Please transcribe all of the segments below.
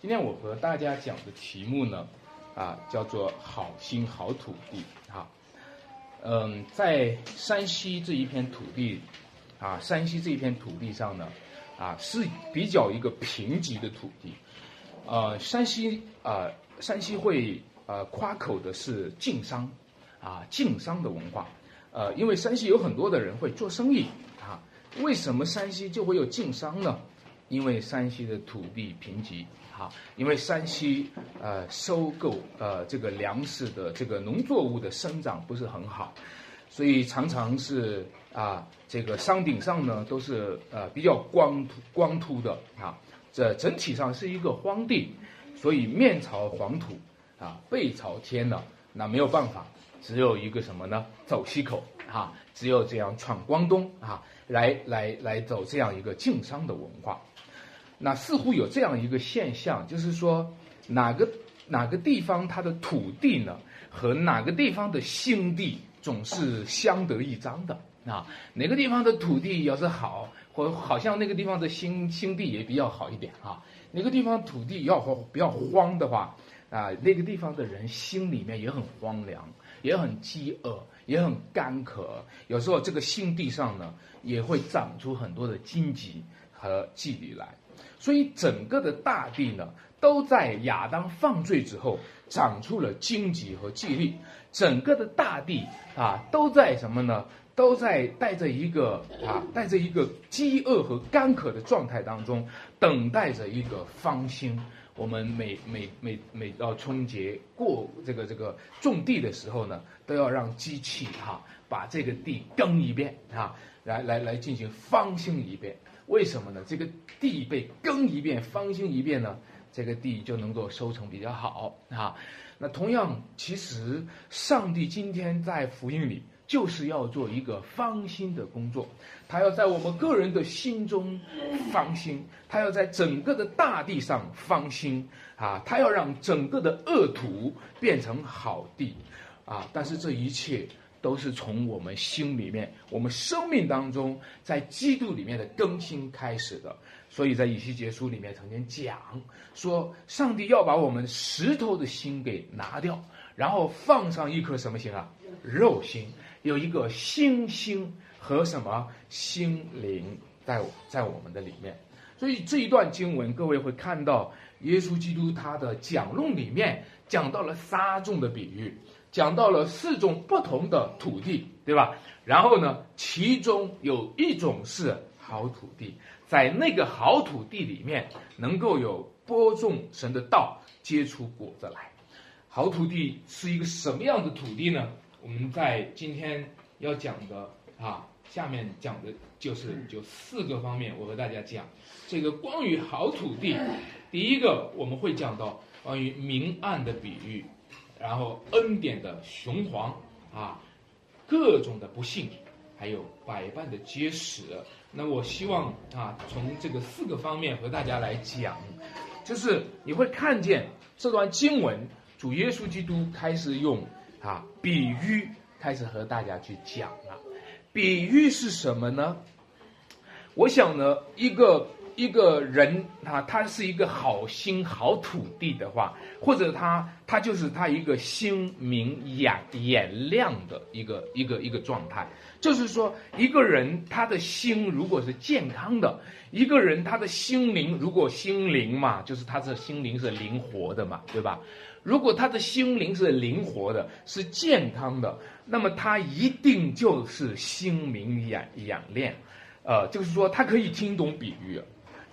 今天我和大家讲的题目呢，啊，叫做“好心好土地”哈。嗯，在山西这一片土地，啊，山西这一片土地上呢，啊，是比较一个贫瘠的土地。呃，山西啊，山西会呃夸口的是晋商，啊，晋商的文化。呃，因为山西有很多的人会做生意啊。为什么山西就会有晋商呢？因为山西的土地贫瘠，哈，因为山西呃收购呃这个粮食的这个农作物的生长不是很好，所以常常是啊这个山顶上呢都是呃比较光秃光秃的啊，这整体上是一个荒地，所以面朝黄土啊背朝天呢，那没有办法，只有一个什么呢？走西口啊，只有这样闯关东啊，来来来走这样一个晋商的文化。那似乎有这样一个现象，就是说哪个哪个地方它的土地呢，和哪个地方的心地总是相得益彰的啊。哪个地方的土地要是好，或好像那个地方的心心地也比较好一点啊。哪个地方土地要比较荒的话啊，那个地方的人心里面也很荒凉，也很饥饿，也很干渴。有时候这个心地上呢，也会长出很多的荆棘和蒺藜来。所以整个的大地呢，都在亚当犯罪之后长出了荆棘和蒺藜。整个的大地啊，都在什么呢？都在带着一个啊，带着一个饥饿和干渴的状态当中，等待着一个芳心。我们每每每每到春节过这个这个种地的时候呢，都要让机器哈把这个地耕一遍啊，来来来进行方兴一遍。为什么呢？这个地被耕一遍、翻新一遍呢？这个地就能够收成比较好啊。那同样，其实上帝今天在福音里就是要做一个翻新的工作，他要在我们个人的心中翻新，他要在整个的大地上翻新啊，他要让整个的恶土变成好地啊。但是这一切。都是从我们心里面、我们生命当中，在基督里面的更新开始的。所以在以西结书里面曾经讲说，上帝要把我们石头的心给拿掉，然后放上一颗什么心啊？肉心，有一个心心和什么心灵在在我们的里面。所以这一段经文，各位会看到耶稣基督他的讲论里面讲到了撒种的比喻。讲到了四种不同的土地，对吧？然后呢，其中有一种是好土地，在那个好土地里面，能够有播种神的道，结出果子来。好土地是一个什么样的土地呢？我们在今天要讲的啊，下面讲的就是就四个方面，我和大家讲这个关于好土地。第一个，我们会讲到关于明暗的比喻。然后恩典的雄黄啊，各种的不幸，还有百般的结实。那我希望啊，从这个四个方面和大家来讲，就是你会看见这段经文，主耶稣基督开始用啊比喻开始和大家去讲了。比喻是什么呢？我想呢，一个。一个人啊，他是一个好心好土地的话，或者他他就是他一个心明眼眼亮的一个一个一个状态。就是说，一个人他的心如果是健康的，一个人他的心灵如果心灵嘛，就是他的心灵是灵活的嘛，对吧？如果他的心灵是灵活的，是健康的，那么他一定就是心明眼眼亮，呃，就是说他可以听懂比喻。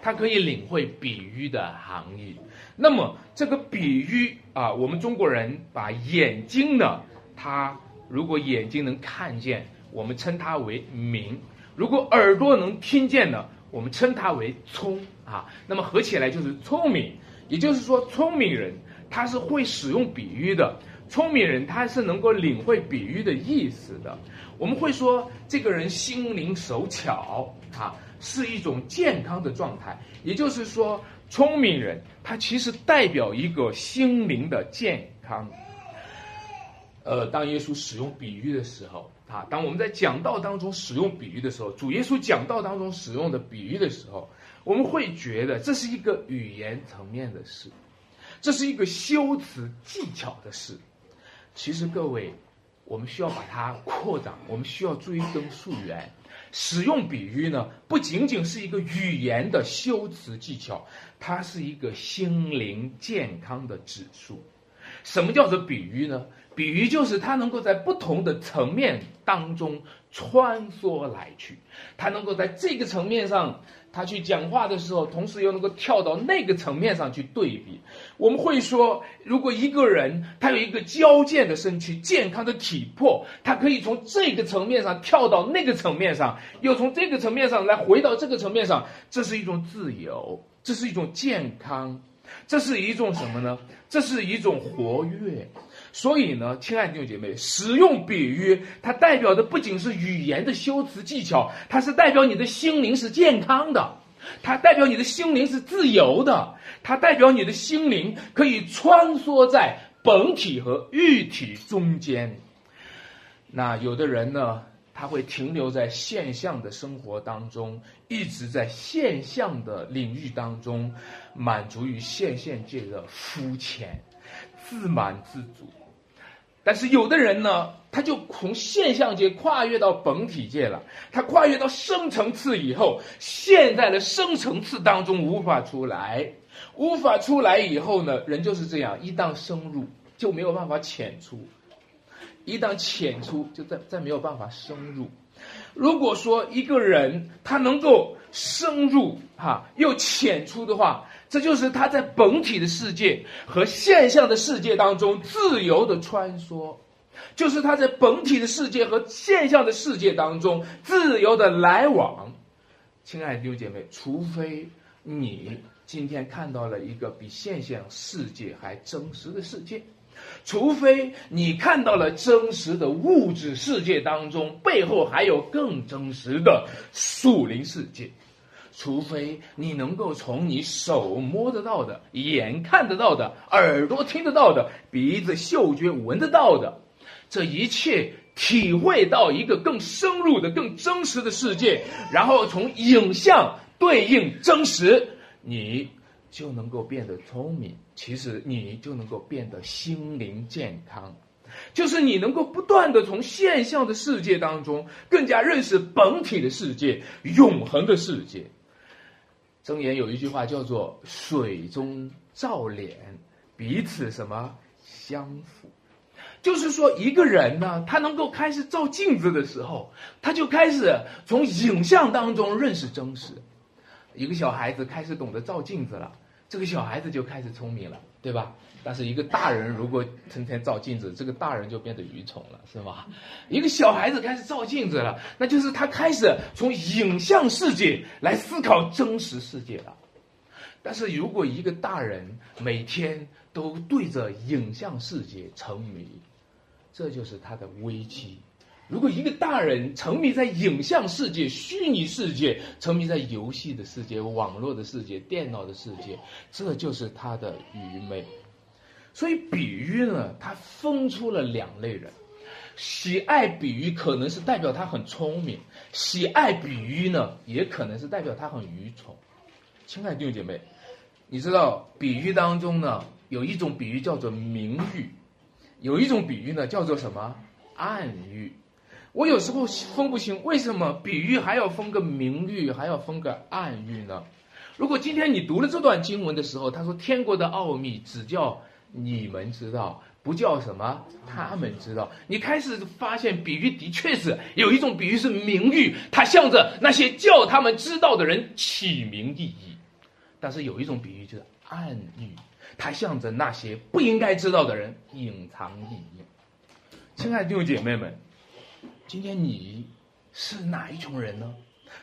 他可以领会比喻的含义。那么这个比喻啊，我们中国人把眼睛呢，它如果眼睛能看见，我们称它为明；如果耳朵能听见呢，我们称它为聪啊。那么合起来就是聪明。也就是说，聪明人他是会使用比喻的，聪明人他是能够领会比喻的意思的。我们会说这个人心灵手巧啊。是一种健康的状态，也就是说，聪明人他其实代表一个心灵的健康。呃，当耶稣使用比喻的时候，啊，当我们在讲道当中使用比喻的时候，主耶稣讲道当中使用的比喻的时候，我们会觉得这是一个语言层面的事，这是一个修辞技巧的事。其实各位，我们需要把它扩展，我们需要追根溯源。使用比喻呢，不仅仅是一个语言的修辞技巧，它是一个心灵健康的指数。什么叫做比喻呢？比喻就是它能够在不同的层面当中穿梭来去，它能够在这个层面上，他去讲话的时候，同时又能够跳到那个层面上去对比。我们会说，如果一个人他有一个矫健的身躯、健康的体魄，他可以从这个层面上跳到那个层面上，又从这个层面上来回到这个层面上，这是一种自由，这是一种健康，这是一种什么呢？这是一种活跃。所以呢，亲爱的弟兄姐妹，使用比喻，它代表的不仅是语言的修辞技巧，它是代表你的心灵是健康的，它代表你的心灵是自由的，它代表你的心灵可以穿梭在本体和喻体中间。那有的人呢，他会停留在现象的生活当中，一直在现象的领域当中，满足于现象界的肤浅，自满自足。但是有的人呢，他就从现象界跨越到本体界了。他跨越到深层次以后，现在的深层次当中无法出来，无法出来以后呢，人就是这样，一旦深入就没有办法浅出，一旦浅出就再再没有办法深入。如果说一个人他能够深入哈又浅出的话，这就是他在本体的世界和现象的世界当中自由的穿梭，就是他在本体的世界和现象的世界当中自由的来往。亲爱的弟兄姐妹，除非你今天看到了一个比现象世界还真实的世界，除非你看到了真实的物质世界当中背后还有更真实的树林世界。除非你能够从你手摸得到的、眼看得到的、耳朵听得到的、鼻子嗅觉闻得到的，这一切体会到一个更深入的、更真实的世界，然后从影像对应真实，你就能够变得聪明。其实你就能够变得心灵健康，就是你能够不断的从现象的世界当中，更加认识本体的世界、永恒的世界。箴言有一句话叫做“水中照脸，彼此什么相符”，就是说一个人呢，他能够开始照镜子的时候，他就开始从影像当中认识真实。一个小孩子开始懂得照镜子了，这个小孩子就开始聪明了，对吧？但是一个大人如果成天照镜子，这个大人就变得愚蠢了，是吗？一个小孩子开始照镜子了，那就是他开始从影像世界来思考真实世界了。但是如果一个大人每天都对着影像世界沉迷，这就是他的危机。如果一个大人沉迷在影像世界、虚拟世界，沉迷在游戏的世界、网络的世界、电脑的世界，这就是他的愚昧。所以比喻呢，它分出了两类人，喜爱比喻可能是代表他很聪明，喜爱比喻呢，也可能是代表他很愚蠢。亲爱的弟兄姐妹，你知道比喻当中呢，有一种比喻叫做明喻，有一种比喻呢叫做什么暗喻。我有时候分不清为什么比喻还要分个明喻，还要分个暗喻呢？如果今天你读了这段经文的时候，他说天国的奥秘只叫。你们知道不叫什么？他们知道。你开始发现比喻的确是有一种比喻是名誉，它向着那些叫他们知道的人起名意义；但是有一种比喻就是暗喻，它向着那些不应该知道的人隐藏意义。亲爱的弟兄姐妹们，今天你是哪一种人呢？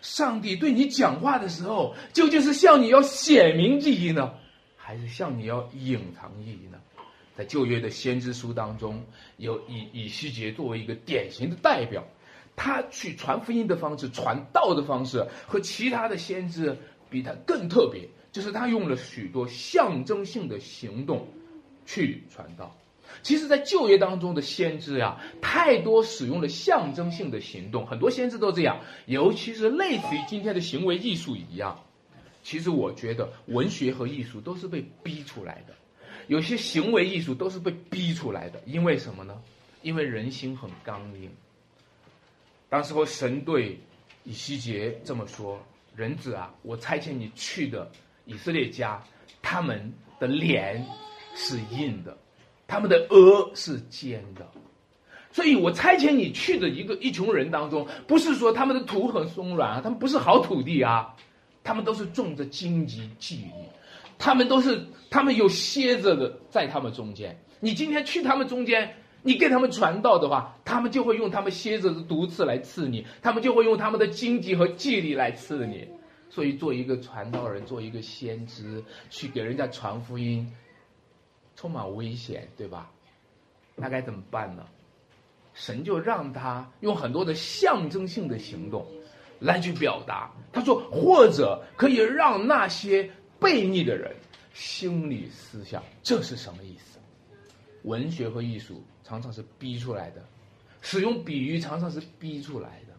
上帝对你讲话的时候，究竟是向你要显明意义呢？还是向你要隐藏意义呢？在旧约的先知书当中，有以以西结作为一个典型的代表，他去传福音的方式、传道的方式和其他的先知比他更特别，就是他用了许多象征性的行动去传道。其实，在旧约当中的先知呀，太多使用了象征性的行动，很多先知都这样，尤其是类似于今天的行为艺术一样。其实我觉得文学和艺术都是被逼出来的，有些行为艺术都是被逼出来的。因为什么呢？因为人心很刚硬。当时候神对以西结这么说：“人子啊，我差遣你去的以色列家，他们的脸是硬的，他们的额是尖的。”所以我差遣你去的一个一群人当中，不是说他们的土很松软啊，他们不是好土地啊，他们都是种着荆棘蒺藜，他们都是他们有蝎子的在他们中间。你今天去他们中间，你给他们传道的话，他们就会用他们蝎子的毒刺来刺你，他们就会用他们的荆棘和蒺藜来刺你。所以做一个传道人，做一个先知，去给人家传福音，充满危险，对吧？那该怎么办呢？神就让他用很多的象征性的行动，来去表达。他说，或者可以让那些悖逆的人心里思想，这是什么意思？文学和艺术常常是逼出来的，使用比喻常常是逼出来的。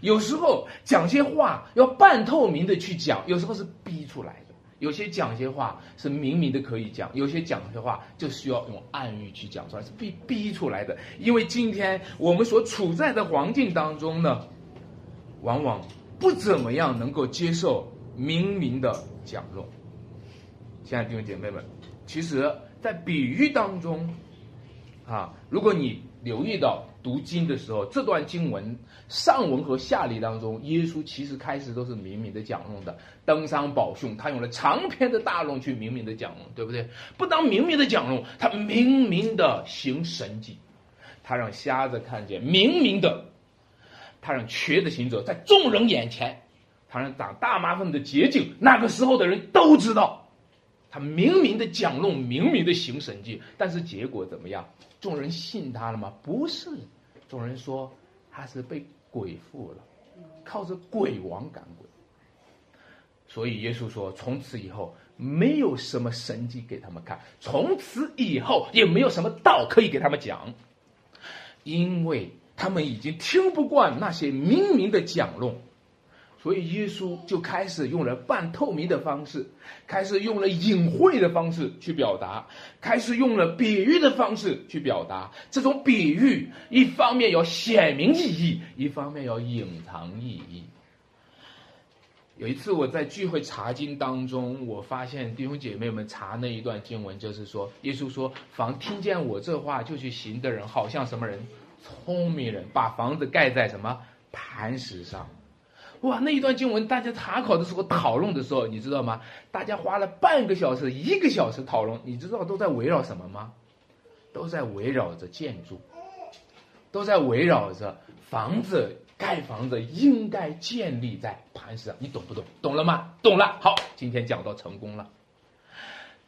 有时候讲些话要半透明的去讲，有时候是逼出来的。有些讲些话是明明的可以讲，有些讲些话就需要用暗喻去讲出来，是被逼出来的。因为今天我们所处在的环境当中呢，往往不怎么样能够接受明明的讲论。亲爱的弟兄姐妹们，其实，在比喻当中，啊，如果你留意到。读经的时候，这段经文上文和下理当中，耶稣其实开始都是明明的讲论的。登山宝训，他用了长篇的大论去明明的讲论，对不对？不当明明的讲论，他明明的行神迹，他让瞎子看见，明明的，他让瘸的行走在众人眼前，他让长大麻风的捷径，那个时候的人都知道，他明明的讲论，明明的行神迹，但是结果怎么样？众人信他了吗？不是。众人说他是被鬼附了，靠着鬼王赶鬼。所以耶稣说，从此以后没有什么神迹给他们看，从此以后也没有什么道可以给他们讲，因为他们已经听不惯那些明明的讲论。所以耶稣就开始用了半透明的方式，开始用了隐晦的方式去表达，开始用了比喻的方式去表达。这种比喻一方面要显明意义，一方面要隐藏意义。有一次我在聚会查经当中，我发现弟兄姐妹们查那一段经文，就是说耶稣说：“凡听见我这话就去行的人，好像什么人？聪明人把房子盖在什么磐石上。”哇，那一段经文，大家查考的时候讨论的时候，你知道吗？大家花了半个小时、一个小时讨论，你知道都在围绕什么吗？都在围绕着建筑，都在围绕着房子盖房子应该建立在磐石上，你懂不懂？懂了吗？懂了。好，今天讲到成功了。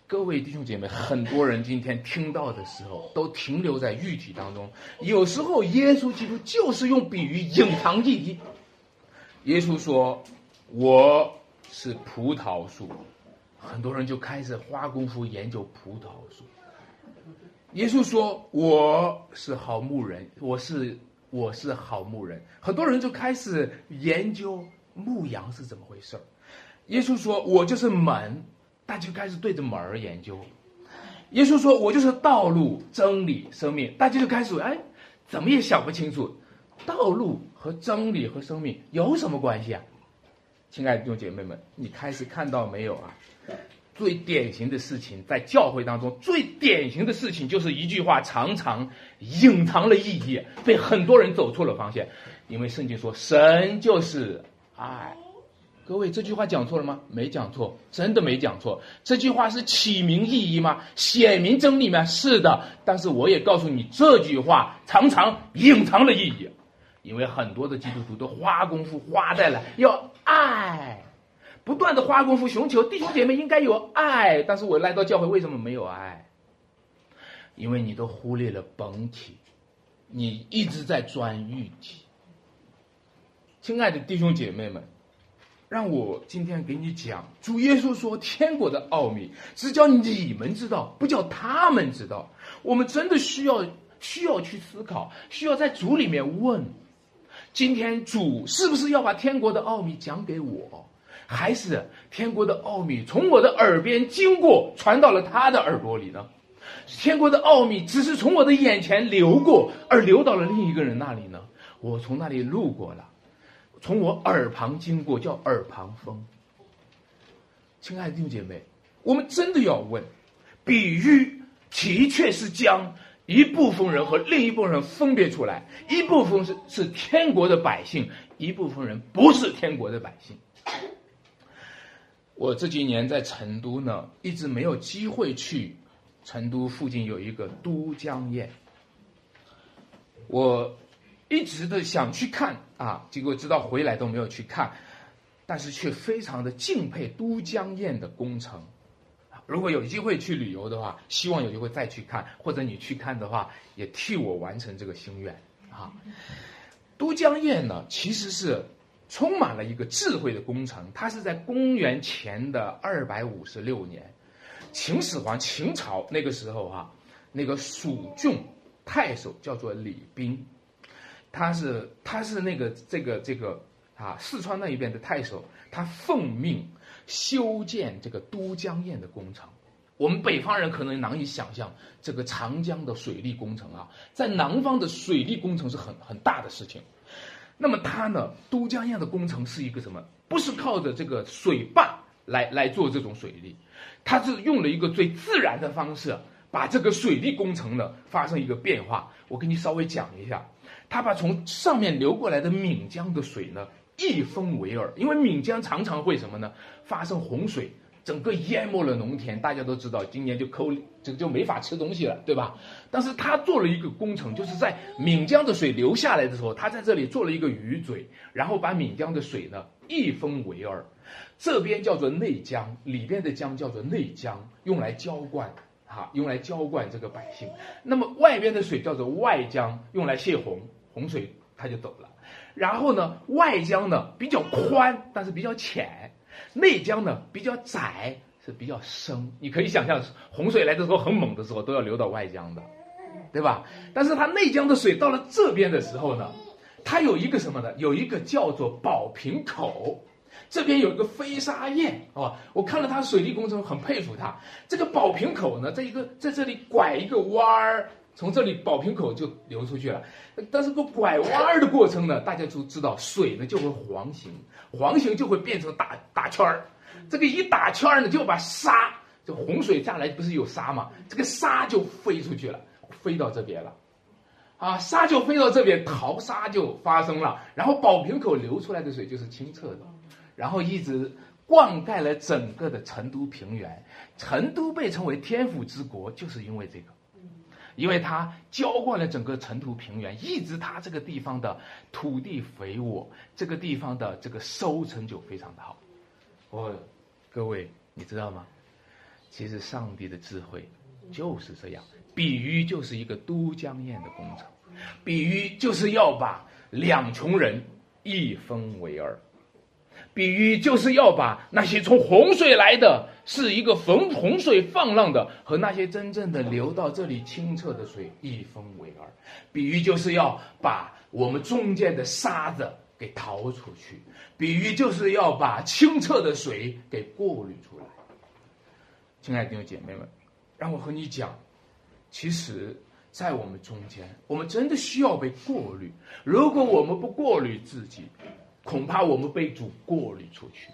各位弟兄姐妹，很多人今天听到的时候都停留在喻体当中，有时候耶稣基督就是用比喻隐藏意义。耶稣说：“我是葡萄树。”很多人就开始花功夫研究葡萄树。耶稣说：“我是好牧人，我是我是好牧人。”很多人就开始研究牧羊是怎么回事耶稣说：“我就是门。”大家就开始对着门儿研究。耶稣说：“我就是道路、真理、生命。”大家就开始哎，怎么也想不清楚。道路和真理和生命有什么关系啊？亲爱的弟兄姐妹们，你开始看到没有啊？最典型的事情，在教会当中最典型的事情，就是一句话常常隐藏了意义，被很多人走错了方向。因为圣经说神就是爱，各位这句话讲错了吗？没讲错，真的没讲错。这句话是起名意义吗？显明真理吗？是的。但是我也告诉你，这句话常常隐藏了意义。因为很多的基督徒都花功夫花在了要爱，不断的花功夫寻求弟兄姐妹应该有爱，但是我来到教会为什么没有爱？因为你都忽略了本体，你一直在钻玉体。亲爱的弟兄姐妹们，让我今天给你讲，主耶稣说天国的奥秘只叫你们知道，不叫他们知道。我们真的需要需要去思考，需要在主里面问。今天主是不是要把天国的奥秘讲给我？还是天国的奥秘从我的耳边经过，传到了他的耳朵里呢？天国的奥秘只是从我的眼前流过，而流到了另一个人那里呢？我从那里路过了，从我耳旁经过，叫耳旁风。亲爱的弟兄姐妹，我们真的要问：比喻的确是将一部分人和另一部分人分别出来，一部分是是天国的百姓，一部分人不是天国的百姓。我这几年在成都呢，一直没有机会去。成都附近有一个都江堰，我一直的想去看啊，结果直到回来都没有去看，但是却非常的敬佩都江堰的工程。如果有机会去旅游的话，希望有机会再去看，或者你去看的话，也替我完成这个心愿啊。都江堰呢，其实是充满了一个智慧的工程，它是在公元前的二百五十六年。秦始皇，秦朝那个时候哈，那个蜀郡太守叫做李冰，他是他是那个这个这个啊四川那一边的太守，他奉命修建这个都江堰的工程。我们北方人可能难以想象这个长江的水利工程啊，在南方的水利工程是很很大的事情。那么它呢，都江堰的工程是一个什么？不是靠着这个水坝来来做这种水利。它是用了一个最自然的方式，把这个水利工程呢发生一个变化。我给你稍微讲一下，它把从上面流过来的岷江的水呢一分为二，因为岷江常常会什么呢？发生洪水，整个淹没了农田。大家都知道，今年就抠这个就没法吃东西了，对吧？但是他做了一个工程，就是在岷江的水流下来的时候，他在这里做了一个鱼嘴，然后把岷江的水呢一分为二。这边叫做内江，里边的江叫做内江，用来浇灌，哈，用来浇灌这个百姓。那么外边的水叫做外江，用来泄洪，洪水它就走了。然后呢，外江呢比较宽，但是比较浅；内江呢比较窄，是比较深。你可以想象，洪水来的时候很猛的时候，都要流到外江的，对吧？但是它内江的水到了这边的时候呢，它有一个什么呢？有一个叫做宝瓶口。这边有一个飞沙堰，哦，我看了他水利工程，很佩服他。这个宝瓶口呢，在一个在这里拐一个弯儿，从这里宝瓶口就流出去了。但是个拐弯儿的过程呢，大家就知道，水呢就会黄形，黄形就会变成打打圈儿。这个一打圈儿呢，就把沙，就洪水下来不是有沙嘛，这个沙就飞出去了，飞到这边了，啊，沙就飞到这边，淘沙就发生了，然后宝瓶口流出来的水就是清澈的。然后一直灌溉了整个的成都平原，成都被称为天府之国，就是因为这个，因为它浇灌了整个成都平原，一直它这个地方的土地肥沃，这个地方的这个收成就非常的好。哦，各位你知道吗？其实上帝的智慧就是这样，比喻就是一个都江堰的工程，比喻就是要把两穷人一分为二。比喻就是要把那些从洪水来的，是一个逢洪水放浪的，和那些真正的流到这里清澈的水一分为二。比喻就是要把我们中间的沙子给淘出去，比喻就是要把清澈的水给过滤出来。亲爱的弟兄姐妹们，让我和你讲，其实，在我们中间，我们真的需要被过滤。如果我们不过滤自己，恐怕我们被主过滤出去。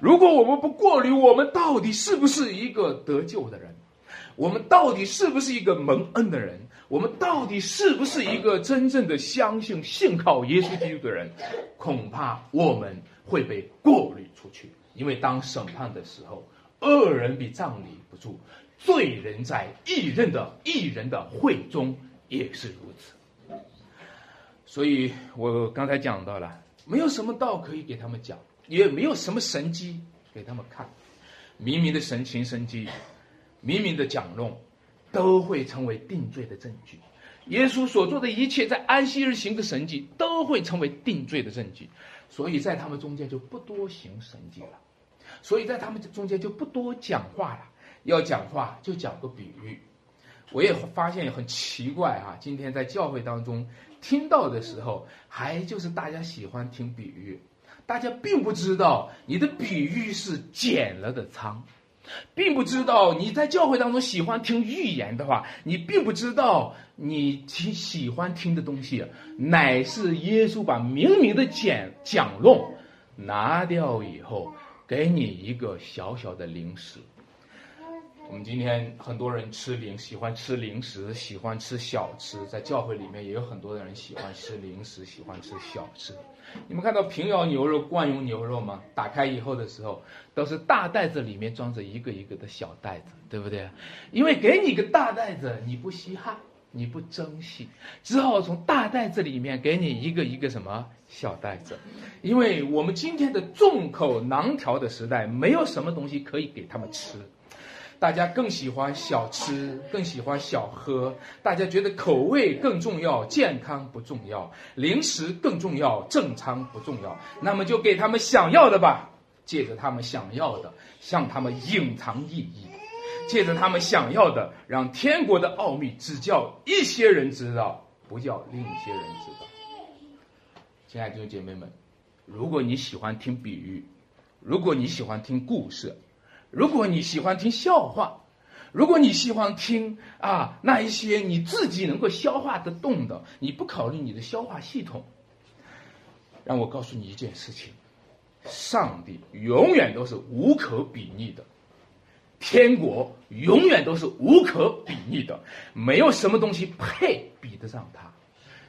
如果我们不过滤，我们到底是不是一个得救的人？我们到底是不是一个蒙恩的人？我们到底是不是一个真正的相信、信靠耶稣基督的人？恐怕我们会被过滤出去。因为当审判的时候，恶人必葬礼不住，罪人在异人的异人的会中也是如此。所以我刚才讲到了。没有什么道可以给他们讲，也没有什么神机给他们看，明明的神情神机，明明的讲论，都会成为定罪的证据。耶稣所做的一切，在安息日行的神迹，都会成为定罪的证据。所以在他们中间就不多行神迹了，所以在他们中间就不多讲话了。要讲话就讲个比喻。我也发现很奇怪啊，今天在教会当中。听到的时候，还就是大家喜欢听比喻，大家并不知道你的比喻是减了的仓，并不知道你在教会当中喜欢听预言的话，你并不知道你听喜欢听的东西，乃是耶稣把明明的讲讲论拿掉以后，给你一个小小的零食。我们今天很多人吃零，喜欢吃零食，喜欢吃小吃，在教会里面也有很多的人喜欢吃零食，喜欢吃小吃。你们看到平遥牛肉、惯用牛肉吗？打开以后的时候，都是大袋子里面装着一个一个的小袋子，对不对？因为给你个大袋子，你不稀罕，你不珍惜，只好从大袋子里面给你一个一个什么小袋子。因为我们今天的众口难调的时代，没有什么东西可以给他们吃。大家更喜欢小吃，更喜欢小喝。大家觉得口味更重要，健康不重要；零食更重要，正餐不重要。那么就给他们想要的吧，借着他们想要的，向他们隐藏意义；借着他们想要的，让天国的奥秘只叫一些人知道，不叫另一些人知道。亲爱的弟姐妹们，如果你喜欢听比喻，如果你喜欢听故事。如果你喜欢听笑话，如果你喜欢听啊那一些你自己能够消化得动的，你不考虑你的消化系统，让我告诉你一件事情：上帝永远都是无可比拟的，天国永远都是无可比拟的，没有什么东西配比得上它，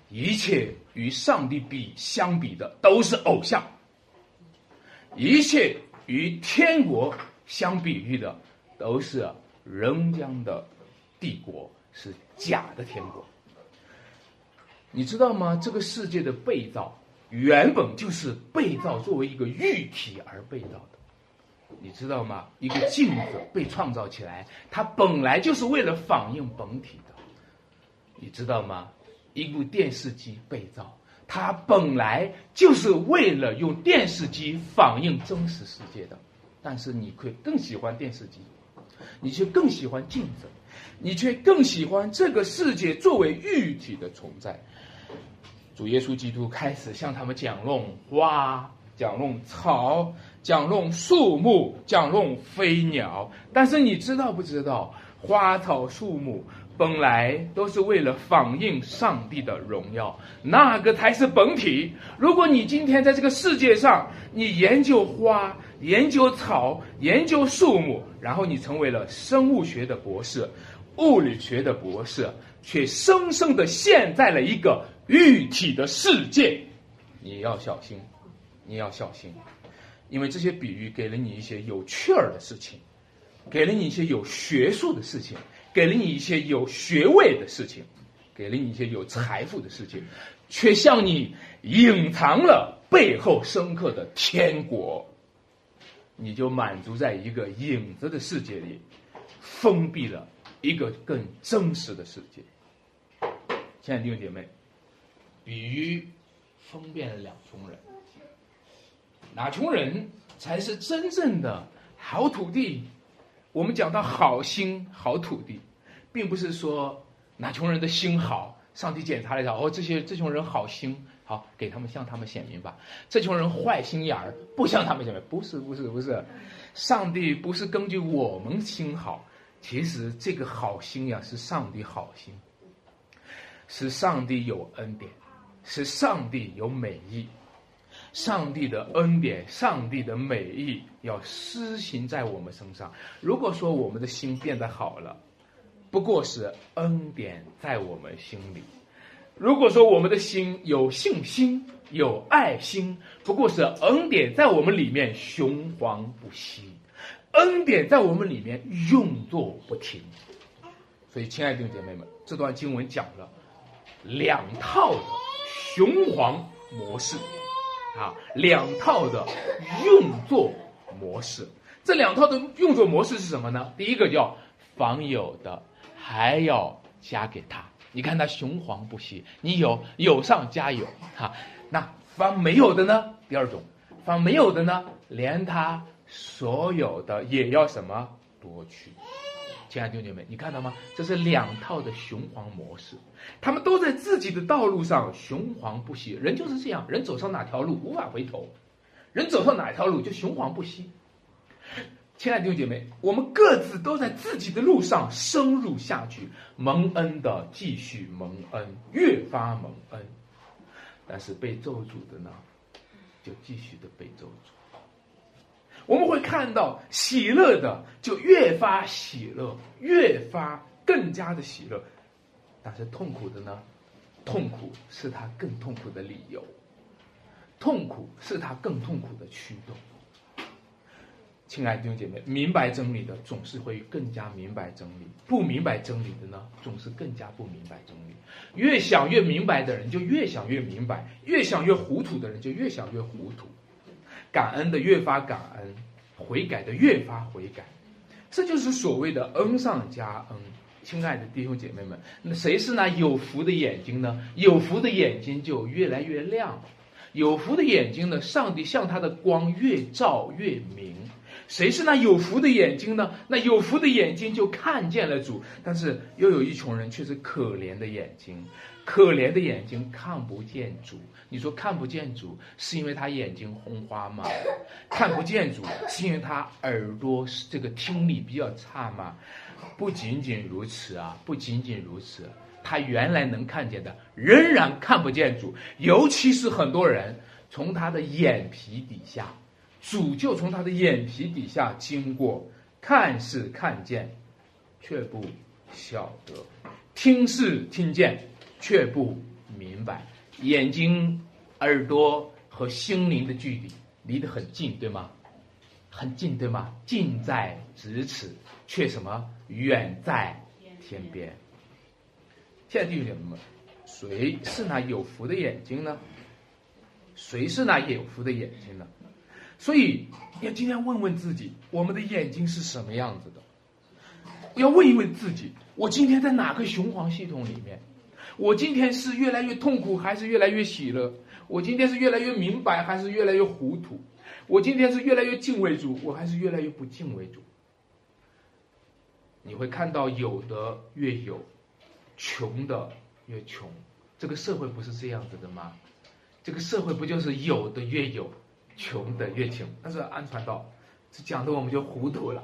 一切与上帝比相比的都是偶像，一切与天国。相比喻的都是人将的帝国，是假的天国。你知道吗？这个世界的被造原本就是被造作为一个玉体而被造的。你知道吗？一个镜子被创造起来，它本来就是为了反映本体的。你知道吗？一部电视机被造，它本来就是为了用电视机反映真实世界的。但是你会更喜欢电视机，你却更喜欢镜子，你却更喜欢这个世界作为玉体的存在。主耶稣基督开始向他们讲论花，讲论草，讲论树木，讲论飞鸟。但是你知道不知道，花草树木本来都是为了反映上帝的荣耀，那个才是本体。如果你今天在这个世界上，你研究花。研究草，研究树木，然后你成为了生物学的博士、物理学的博士，却生生的陷在了一个玉体的世界。你要小心，你要小心，因为这些比喻给了你一些有趣儿的事情，给了你一些有学术的事情，给了你一些有学位的事情，给了你一些有财富的事情，却向你隐藏了背后深刻的天国。你就满足在一个影子的世界里，封闭了一个更真实的世界。亲爱的弟兄姐妹，比喻分辨了两种人，哪穷人才是真正的好土地？我们讲到好心好土地，并不是说哪穷人的心好，上帝检查了一下，哦，这些这群人好心。好，给他们向他们显明吧。这群人坏心眼儿，不向他们显明。不是，不是，不是。上帝不是根据我们心好，其实这个好心呀，是上帝好心，是上帝有恩典，是上帝有美意。上帝的恩典，上帝的美意要施行在我们身上。如果说我们的心变得好了，不过是恩典在我们心里。如果说我们的心有信心、有爱心，不过是恩典在我们里面雄黄不息，恩典在我们里面运作不停。所以，亲爱的弟兄姐妹们，这段经文讲了两套的雄黄模式，啊，两套的运作模式。这两套的运作模式是什么呢？第一个叫凡有的还要加给他。你看他雄黄不息，你有有上加有，哈，那方没有的呢？第二种，方没有的呢，连他所有的也要什么夺去。亲爱的弟兄姐妹，你看到吗？这是两套的雄黄模式，他们都在自己的道路上雄黄不息。人就是这样，人走上哪条路无法回头，人走上哪条路就雄黄不息。亲爱的弟兄姐妹，我们各自都在自己的路上深入下去，蒙恩的继续蒙恩，越发蒙恩。但是被咒诅的呢，就继续的被咒诅。我们会看到喜乐的就越发喜乐，越发更加的喜乐。但是痛苦的呢，痛苦是他更痛苦的理由，痛苦是他更痛苦的驱动。亲爱的弟兄姐妹，明白真理的总是会更加明白真理；不明白真理的呢，总是更加不明白真理。越想越明白的人，就越想越明白；越想越糊涂的人，就越想越糊涂。感恩的越发感恩，悔改的越发悔改，这就是所谓的恩上加恩。亲爱的弟兄姐妹们，那谁是那有福的眼睛呢？有福的眼睛就越来越亮，有福的眼睛呢，上帝向他的光越照越明。谁是那有福的眼睛呢？那有福的眼睛就看见了主，但是又有一群人却是可怜的眼睛，可怜的眼睛看不见主。你说看不见主，是因为他眼睛红花吗？看不见主，是因为他耳朵这个听力比较差吗？不仅仅如此啊，不仅仅如此，他原来能看见的仍然看不见主，尤其是很多人从他的眼皮底下。主就从他的眼皮底下经过，看是看见，却不晓得；听是听见，却不明白。眼睛、耳朵和心灵的距离离得很近，对吗？很近，对吗？近在咫尺，却什么远在天边。现在弟兄姐妹们，谁是那有福的眼睛呢？谁是那有福的眼睛呢？所以要今天问问自己，我们的眼睛是什么样子的？要问一问自己，我今天在哪个雄黄系统里面？我今天是越来越痛苦，还是越来越喜乐？我今天是越来越明白，还是越来越糊涂？我今天是越来越敬畏主，我还是越来越不敬畏主？你会看到有的越有，穷的越穷。这个社会不是这样子的吗？这个社会不就是有的越有？穷的越穷，但是安传道，这讲的我们就糊涂了。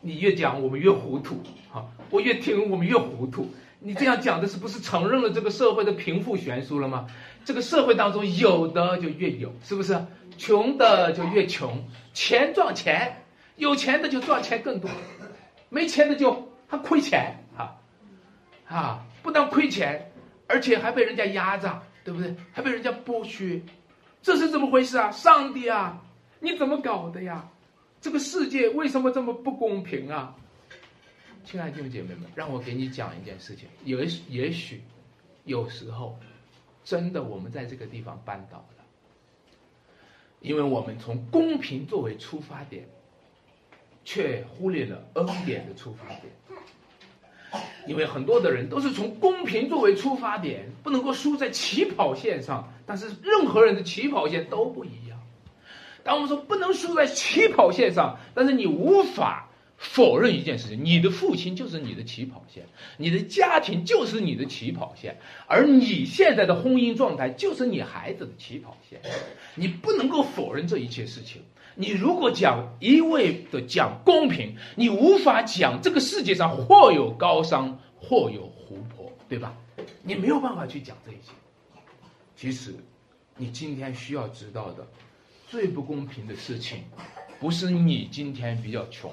你越讲，我们越糊涂。好，我越听，我们越糊涂。你这样讲的是不是承认了这个社会的贫富悬殊了吗？这个社会当中有的就越有，是不是？穷的就越穷，钱赚钱，有钱的就赚钱更多，没钱的就还亏钱啊啊！不但亏钱，而且还被人家压榨，对不对？还被人家剥削。这是怎么回事啊？上帝啊，你怎么搞的呀？这个世界为什么这么不公平啊？亲爱的弟兄姐妹们，让我给你讲一件事情。也也许，有时候，真的我们在这个地方绊倒了，因为我们从公平作为出发点，却忽略了恩典的出发点。因为很多的人都是从公平作为出发点，不能够输在起跑线上。但是任何人的起跑线都不一样。当我们说不能输在起跑线上，但是你无法否认一件事情：你的父亲就是你的起跑线，你的家庭就是你的起跑线，而你现在的婚姻状态就是你孩子的起跑线。你不能够否认这一切事情。你如果讲一味的讲公平，你无法讲这个世界上或有高山，或有湖泊，对吧？你没有办法去讲这些。其实，你今天需要知道的最不公平的事情，不是你今天比较穷；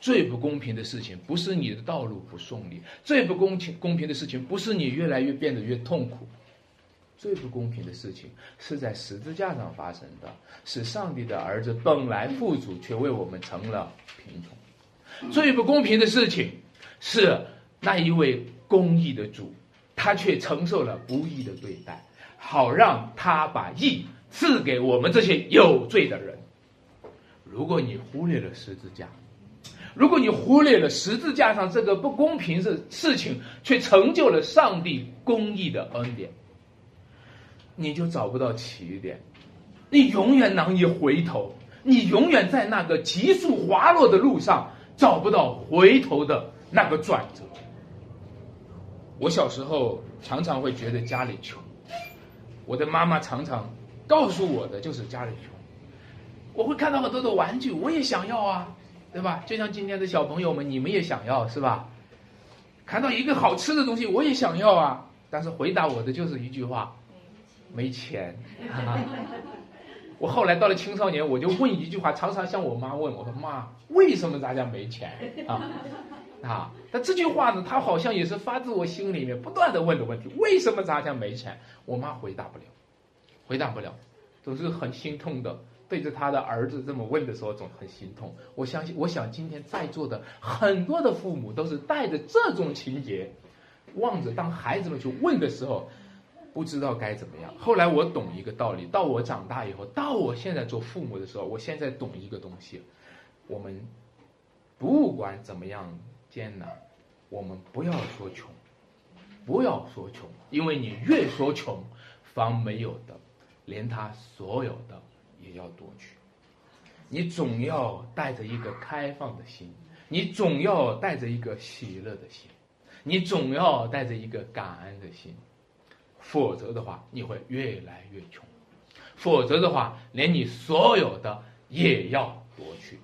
最不公平的事情，不是你的道路不顺利；最不公平公平的事情，不是你越来越变得越痛苦。最不公平的事情是在十字架上发生的，是上帝的儿子本来富足，却为我们成了贫穷。最不公平的事情是那一位公义的主，他却承受了不义的对待，好让他把义赐给我们这些有罪的人。如果你忽略了十字架，如果你忽略了十字架上这个不公平的事情，却成就了上帝公义的恩典。你就找不到起点，你永远难以回头，你永远在那个急速滑落的路上找不到回头的那个转折。我小时候常常会觉得家里穷，我的妈妈常常告诉我的就是家里穷，我会看到很多的玩具，我也想要啊，对吧？就像今天的小朋友们，你们也想要是吧？看到一个好吃的东西，我也想要啊，但是回答我的就是一句话：没钱。我后来到了青少年，我就问一句话，常常向我妈问我说：“妈，为什么咱家没钱啊？”啊，但这句话呢，他好像也是发自我心里面不断的问的问题：为什么咱家没钱？我妈回答不了，回答不了，总是很心痛的。对着他的儿子这么问的时候，总很心痛。我相信，我想今天在座的很多的父母都是带着这种情节，望着当孩子们去问的时候。不知道该怎么样。后来我懂一个道理，到我长大以后，到我现在做父母的时候，我现在懂一个东西：我们不管怎么样艰难，我们不要说穷，不要说穷，因为你越说穷，方没有的，连他所有的也要夺去。你总要带着一个开放的心，你总要带着一个喜乐的心，你总要带着一个感恩的心。否则的话，你会越来越穷；否则的话，连你所有的也要夺去。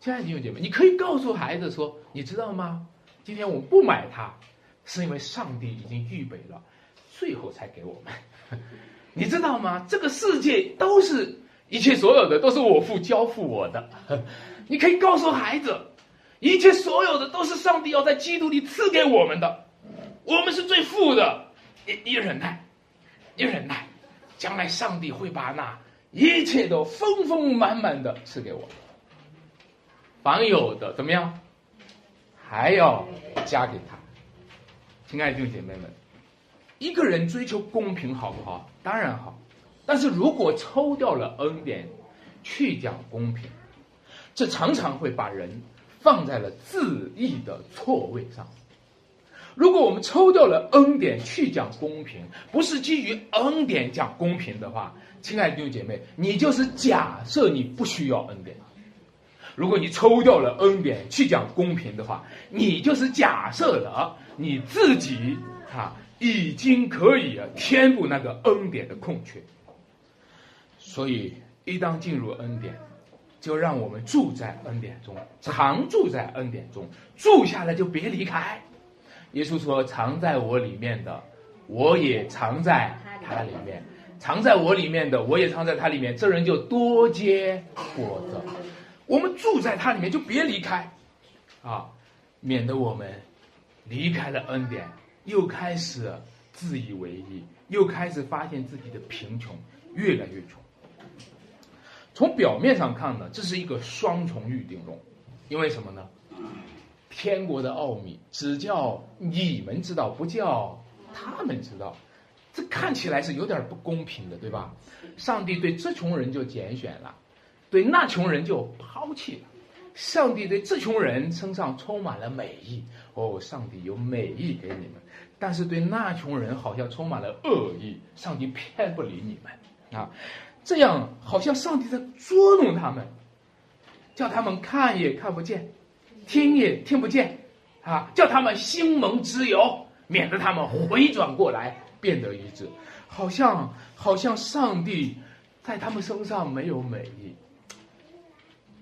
亲爱的弟兄姐妹，你可以告诉孩子说：“你知道吗？今天我们不买它，是因为上帝已经预备了，最后才给我们。你知道吗？这个世界都是一切所有的都是我父交付我的。你可以告诉孩子，一切所有的都是上帝要在基督里赐给我们的，我们是最富的。”你忍耐，你忍耐，将来上帝会把那一切都丰丰满满的赐给我。凡有的怎么样，还要加给他。亲爱的弟兄姐妹们，一个人追求公平好不好？当然好，但是如果抽掉了恩典，去讲公平，这常常会把人放在了自义的错位上。如果我们抽掉了恩典去讲公平，不是基于恩典讲公平的话，亲爱的弟兄姐妹，你就是假设你不需要恩典。如果你抽掉了恩典去讲公平的话，你就是假设了你自己啊已经可以填补那个恩典的空缺。所以，一当进入恩典，就让我们住在恩典中，常住在恩典中，住下来就别离开。耶稣说：“藏在我里面的，我也藏在他里面；藏在我里面的，我也藏在他里面。这人就多结果子。我们住在他里面，就别离开，啊，免得我们离开了恩典，又开始自以为意，又开始发现自己的贫穷，越来越穷。从表面上看呢，这是一个双重预定论，因为什么呢？”天国的奥秘只叫你们知道，不叫他们知道，这看起来是有点不公平的，对吧？上帝对这穷人就拣选了，对那穷人就抛弃了。上帝对这穷人身上充满了美意，哦，上帝有美意给你们；但是对那穷人好像充满了恶意，上帝偏不理你们啊！这样好像上帝在捉弄他们，叫他们看也看不见。听也听不见，啊！叫他们心蒙之油，免得他们回转过来变得一致，好像好像上帝在他们身上没有美意。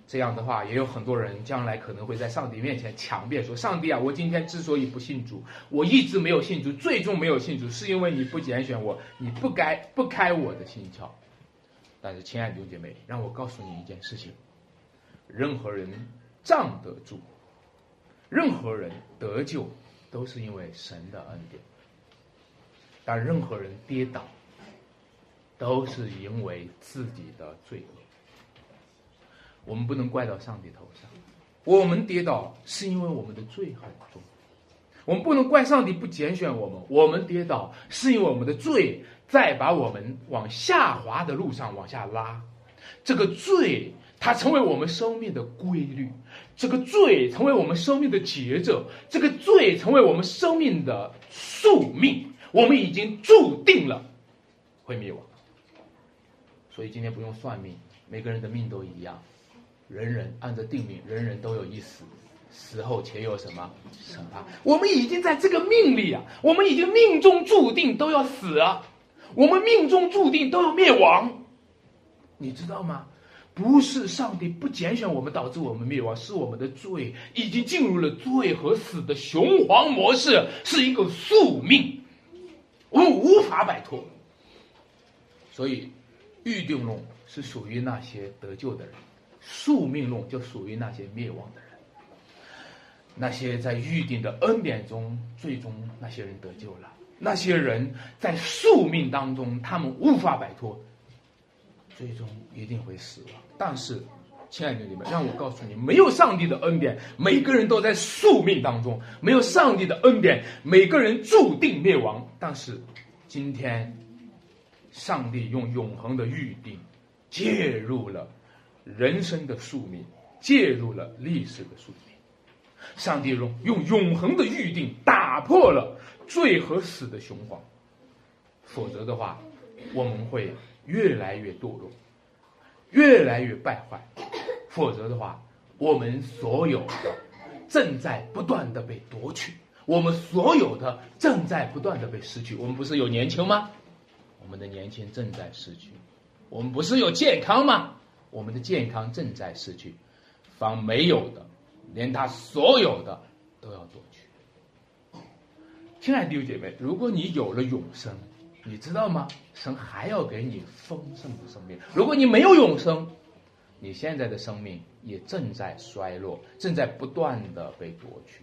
这样的话，也有很多人将来可能会在上帝面前强辩说：“上帝啊，我今天之所以不信主，我一直没有信主，最终没有信主，是因为你不拣选我，你不该不开我的心窍。”但是，亲爱的弟兄姐妹，让我告诉你一件事情：任何人。站得住，任何人得救都是因为神的恩典；但任何人跌倒，都是因为自己的罪恶。我们不能怪到上帝头上，我们跌倒是因为我们的罪很重；我们不能怪上帝不拣选我们，我们跌倒是因为我们的罪在把我们往下滑的路上往下拉。这个罪。它成为我们生命的规律，这个罪成为我们生命的节奏，这个罪成为我们生命的宿命。我们已经注定了会灭亡，所以今天不用算命，每个人的命都一样，人人按着定命，人人都有一死，死后且有什么审判？我们已经在这个命里啊，我们已经命中注定都要死啊，我们命中注定都要灭亡，你知道吗？不是上帝不拣选我们导致我们灭亡，是我们的罪已经进入了罪和死的雄黄模式，是一个宿命，我们无法摆脱。所以，预定论是属于那些得救的人，宿命论就属于那些灭亡的人。那些在预定的恩典中，最终那些人得救了；那些人在宿命当中，他们无法摆脱，最终一定会死亡。但是，亲爱的弟兄们，让我告诉你，没有上帝的恩典，每个人都在宿命当中；没有上帝的恩典，每个人注定灭亡。但是，今天，上帝用永恒的预定，介入了人生的宿命，介入了历史的宿命。上帝用用永恒的预定打破了罪和死的雄黄，否则的话，我们会越来越堕落。越来越败坏，否则的话，我们所有的正在不断的被夺取，我们所有的正在不断的被失去。我们不是有年轻吗？我们的年轻正在失去。我们不是有健康吗？我们的健康正在失去。方没有的，连他所有的都要夺取。亲爱的弟兄姐妹，如果你有了永生，你知道吗？神还要给你丰盛的生命。如果你没有永生，你现在的生命也正在衰落，正在不断的被夺取。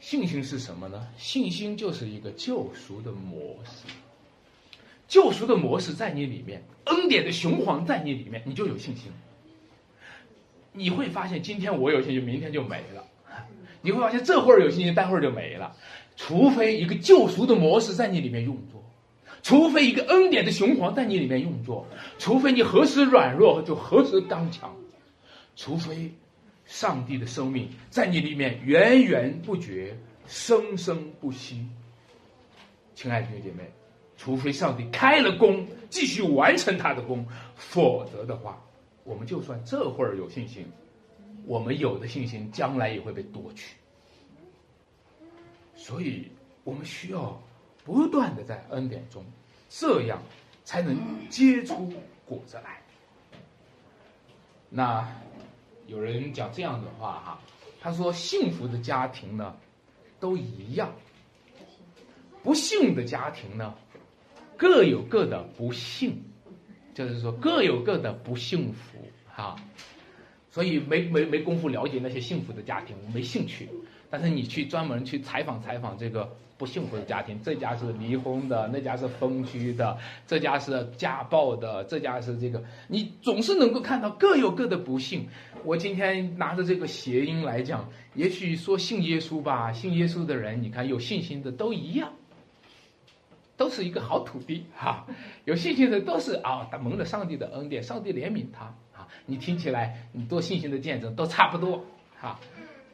信心是什么呢？信心就是一个救赎的模式。救赎的模式在你里面，恩典的雄黄在你里面，你就有信心。你会发现，今天我有信心，明天就没了。你会发现，这会儿有信心，待会儿就没了。除非一个救赎的模式在你里面运作，除非一个恩典的雄黄在你里面运作，除非你何时软弱就何时刚强，除非上帝的生命在你里面源源不绝、生生不息。亲爱的弟兄姐妹，除非上帝开了工，继续完成他的工，否则的话，我们就算这会儿有信心，我们有的信心将来也会被夺取。所以，我们需要不断的在恩典中，这样才能结出果子来。那有人讲这样的话哈，他说：“幸福的家庭呢，都一样；不幸的家庭呢，各有各的不幸，就是说各有各的不幸福哈。所以没没没工夫了解那些幸福的家庭，我没兴趣。”但是你去专门去采访采访这个不幸福的家庭，这家是离婚的，那家是分居的，这家是家暴的，这家是这个，你总是能够看到各有各的不幸。我今天拿着这个谐音来讲，也许说信耶稣吧，信耶稣的人，你看有信心的都一样，都是一个好土地哈。有信心的都是啊，他蒙了上帝的恩典，上帝怜悯他啊。你听起来，你多信心的见证都差不多哈。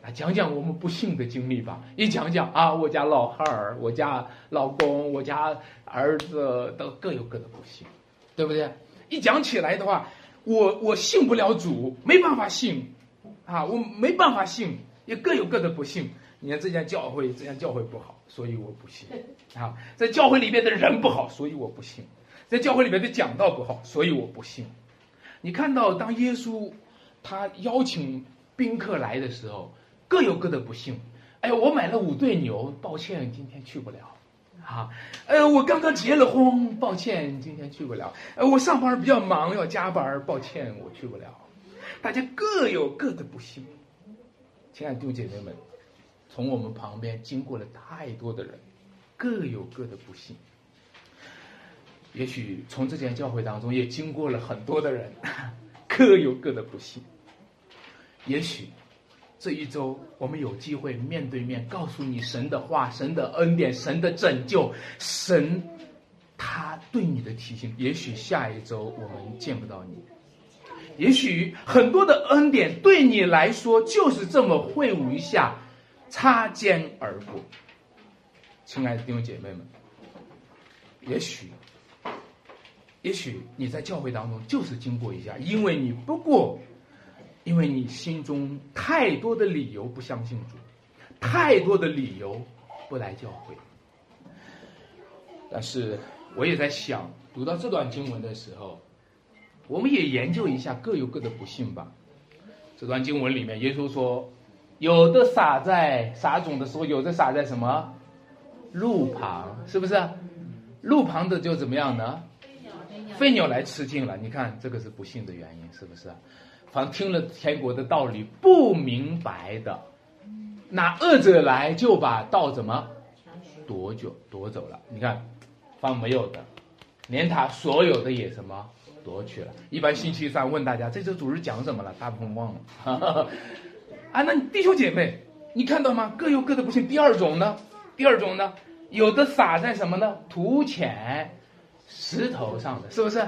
来讲讲我们不幸的经历吧。一讲讲啊，我家老汉儿，我家老公，我家儿子都各有各的不幸，对不对？一讲起来的话，我我信不了主，没办法信，啊，我没办法信，也各有各的不幸。你看这家教会，这家教会不好，所以我不信。啊，在教会里面的人不好，所以我不信。在教会里面的讲道不好，所以我不信。你看到当耶稣他邀请宾客来的时候。各有各的不幸，哎，我买了五对牛，抱歉，今天去不了，啊，呃，我刚刚结了婚，抱歉，今天去不了，呃，我上班比较忙，要加班，抱歉，我去不了。大家各有各的不幸，亲爱的弟兄姐妹们，从我们旁边经过了太多的人，各有各的不幸。也许从这间教会当中也经过了很多的人，各有各的不幸。也许。这一周，我们有机会面对面告诉你神的话、神的恩典、神的拯救、神他对你的提醒。也许下一周我们见不到你，也许很多的恩典对你来说就是这么会晤一下，擦肩而过。亲爱的弟兄姐妹们，也许，也许你在教会当中就是经过一下，因为你不过。因为你心中太多的理由不相信主，太多的理由不来教会。但是我也在想，读到这段经文的时候，我们也研究一下各有各的不幸吧。这段经文里面，耶稣说，有的撒在撒种的时候，有的撒在什么路旁，是不是？路旁的就怎么样呢？飞鸟来吃尽了。你看，这个是不幸的原因，是不是？凡听了天国的道理不明白的，那恶者来就把道怎么夺走夺走了？你看，方没有的，连他所有的也什么？夺去了。一般星期三问大家这周主日讲什么了，大部分忘了。啊，那弟兄姐妹，你看到吗？各有各的不幸。第二种呢？第二种呢？有的撒在什么呢？土浅石头上的，是不是？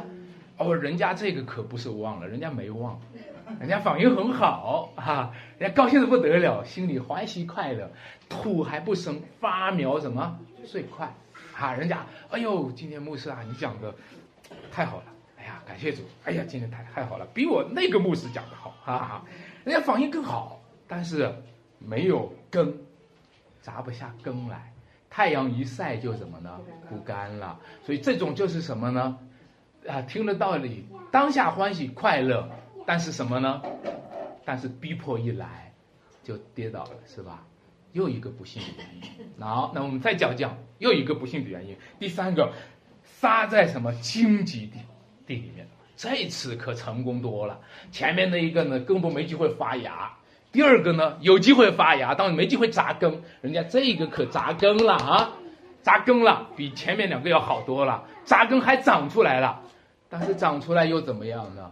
哦，人家这个可不是忘了，人家没忘，人家反应很好啊，人家高兴的不得了，心里欢喜快乐，土还不生，发苗什么最快啊？人家，哎呦，今天牧师啊，你讲的太好了。哎呀，感谢主！哎呀，今天太太好了，比我那个牧师讲的好，哈哈！人家反应更好，但是没有根，扎不下根来，太阳一晒就怎么呢？枯干了。所以这种就是什么呢？啊，听了道理，当下欢喜快乐，但是什么呢？但是逼迫一来，就跌倒了，是吧？又一个不幸的原因。好，那我们再讲讲又一个不幸的原因。第三个，撒在什么荆棘地？地里面，这次可成功多了。前面那一个呢，根本没机会发芽；第二个呢，有机会发芽，但没机会扎根。人家这个可扎根了啊，扎根了，比前面两个要好多了。扎根还长出来了，但是长出来又怎么样呢？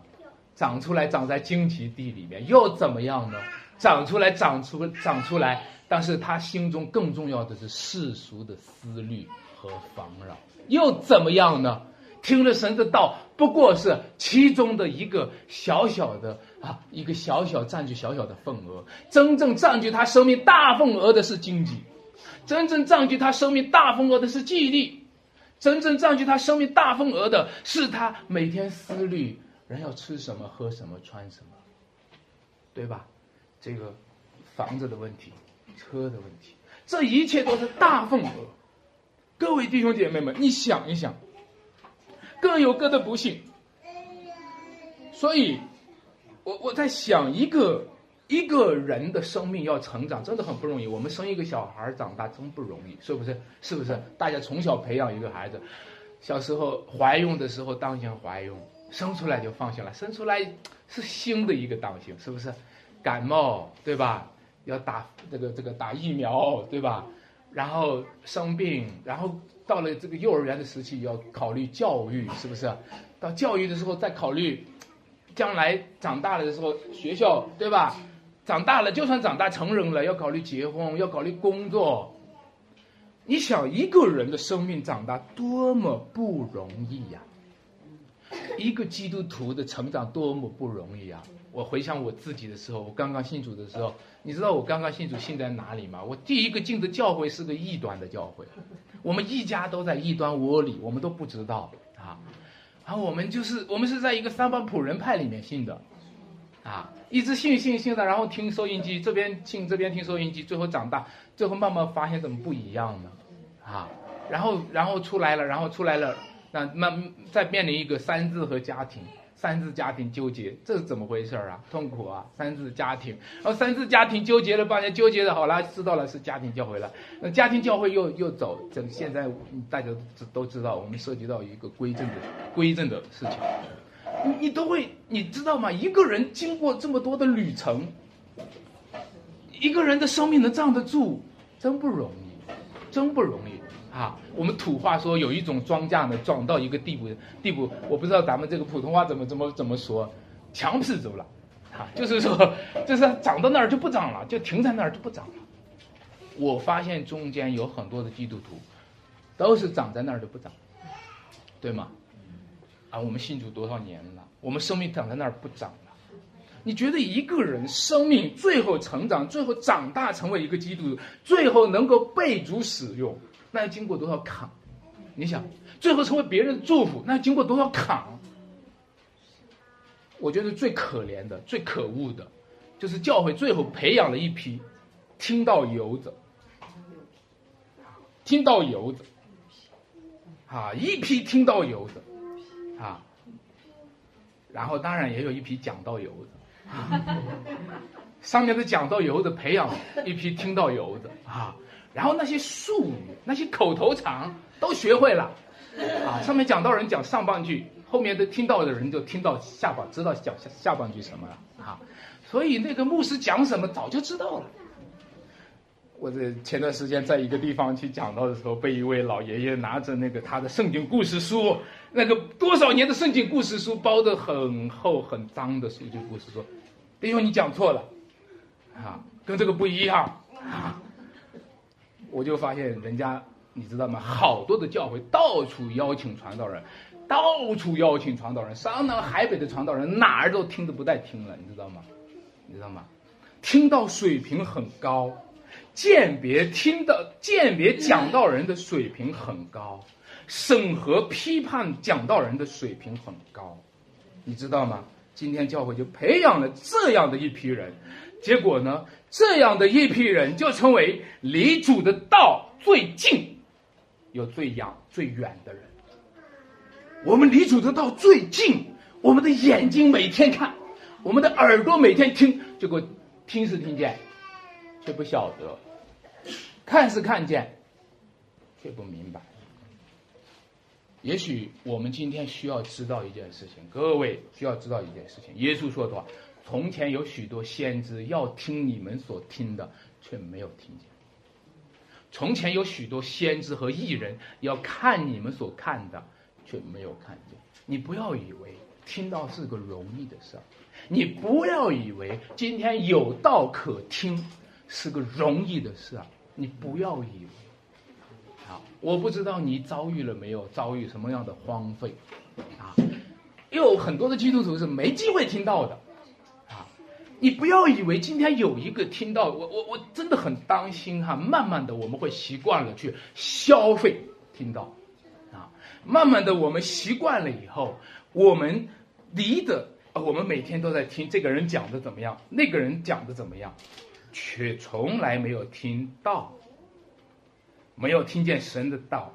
长出来长在荆棘地里面又怎么样呢？长出来长出长出来，但是他心中更重要的是世俗的思虑和烦扰，又怎么样呢？听了神的道，不过是其中的一个小小的啊，一个小小占据小小的份额。真正占据他生命大份额的是经济，真正占据他生命大份额的是记忆力，真正占据他生命大份额的是他每天思虑人要吃什么、喝什么、穿什么，对吧？这个房子的问题、车的问题，这一切都是大份额。各位弟兄姐妹们，你想一想。各有各的不幸，所以，我我在想，一个一个人的生命要成长，真的很不容易。我们生一个小孩长大真不容易，是不是？是不是？大家从小培养一个孩子，小时候怀孕的时候当心怀孕，生出来就放心了，生出来是新的一个当心，是不是？感冒对吧？要打这个这个打疫苗对吧？然后生病，然后。到了这个幼儿园的时期，要考虑教育，是不是？到教育的时候再考虑，将来长大了的时候学校，对吧？长大了，就算长大成人了，要考虑结婚，要考虑工作。你想一个人的生命长大多么不容易呀！一个基督徒的成长多么不容易啊！我回想我自己的时候，我刚刚信主的时候，你知道我刚刚信主信在哪里吗？我第一个进的教会是个异端的教会，我们一家都在异端窝里，我们都不知道啊。然后我们就是我们是在一个三班普人派里面信的，啊，一直信信信的，然后听收音机，这边信这边听收音机，最后长大，最后慢慢发现怎么不一样呢？啊，然后然后出来了，然后出来了，那那再面临一个三字和家庭。三字家庭纠结，这是怎么回事啊？痛苦啊！三字家庭，然后三字家庭纠结了半天，纠结的好了，知道了是家庭教会了。那家庭教会又又走，这现在大家都都知道，我们涉及到一个归正的归正的事情。你你都会，你知道吗？一个人经过这么多的旅程，一个人的生命能站得住，真不容易，真不容易。啊，我们土话说有一种庄稼呢，长到一个地步，地步我不知道咱们这个普通话怎么怎么怎么说，强势走了，啊，就是说，就是长到那儿就不长了，就停在那儿就不长了。我发现中间有很多的基督徒，都是长在那儿就不长，对吗？啊，我们信主多少年了，我们生命长在那儿不长了。你觉得一个人生命最后成长，最后长大成为一个基督徒，最后能够被主使用？那要经过多少坎？你想，最后成为别人的祝福，那要经过多少坎？我觉得最可怜的、最可恶的，就是教会最后培养了一批听到游子，听到游子，啊，一批听到游子，啊，然后当然也有一批讲到游的，上面的讲到游的培养一批听到游的啊，然后那些术语、那些口头禅都学会了，啊，上面讲到人讲上半句，后面的听到的人就听到下半，知道讲下下半句什么了啊，所以那个牧师讲什么早就知道了。我这前段时间在一个地方去讲到的时候，被一位老爷爷拿着那个他的圣经故事书，那个多少年的圣经故事书，包的很厚很脏的圣经故事说：“弟兄，你讲错了，啊，跟这个不一样啊。”我就发现人家你知道吗？好多的教会到处邀请传道人，到处邀请传道人，上南海北的传道人哪儿都听都不带听了，你知道吗？你知道吗？听到水平很高。鉴别听到鉴别讲道人的水平很高，审核批判讲道人的水平很高，你知道吗？今天教会就培养了这样的一批人，结果呢，这样的一批人就成为离主的道最近，又最远最远的人。我们离主的道最近，我们的眼睛每天看，我们的耳朵每天听，结果听是听见。却不晓得，看是看见，却不明白。也许我们今天需要知道一件事情，各位需要知道一件事情。耶稣说的话：“从前有许多先知要听你们所听的，却没有听见；从前有许多先知和艺人要看你们所看的，却没有看见。”你不要以为听到是个容易的事儿，你不要以为今天有道可听。是个容易的事儿！你不要以为，啊，我不知道你遭遇了没有，遭遇什么样的荒废，啊，有很多的基督徒是没机会听到的，你不要以为今天有一个听到，我我我真的很担心哈，慢慢的我们会习惯了去消费听到，啊，慢慢的我们习惯了以后，我们离的，我们每天都在听这个人讲的怎么样，那个人讲的怎么样。却从来没有听到，没有听见神的道，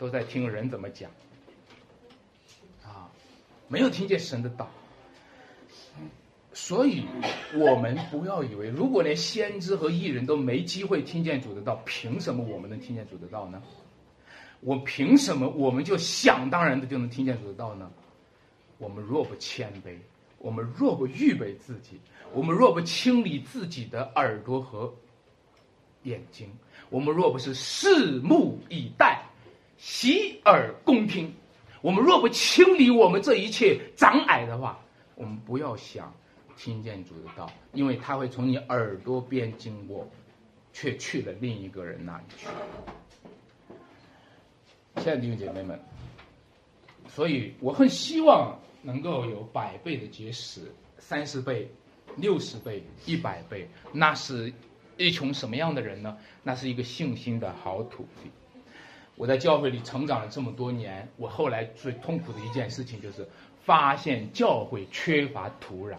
都在听人怎么讲，啊，没有听见神的道，所以我们不要以为，如果连先知和艺人都没机会听见主的道，凭什么我们能听见主的道呢？我凭什么我们就想当然的就能听见主的道呢？我们若不谦卑，我们若不预备自己。我们若不清理自己的耳朵和眼睛，我们若不是拭目以待、洗耳恭听，我们若不清理我们这一切障碍的话，我们不要想听见主的道，因为他会从你耳朵边经过，却去了另一个人那里去。亲爱的弟兄姐妹们，所以我很希望能够有百倍的结实，三十倍。六十倍、一百倍，那是一群什么样的人呢？那是一个信心的好土地。我在教会里成长了这么多年，我后来最痛苦的一件事情就是发现教会缺乏土壤，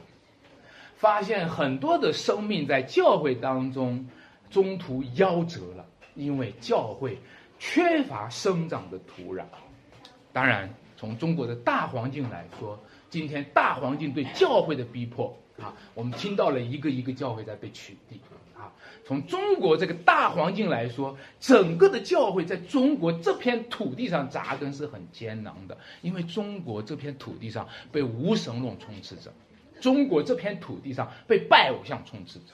发现很多的生命在教会当中中途夭折了，因为教会缺乏生长的土壤。当然，从中国的大环境来说，今天大环境对教会的逼迫。啊，我们听到了一个一个教会在被取缔。啊，从中国这个大环境来说，整个的教会在中国这片土地上扎根是很艰难的，因为中国这片土地上被无神论充斥着，中国这片土地上被拜偶像充斥着。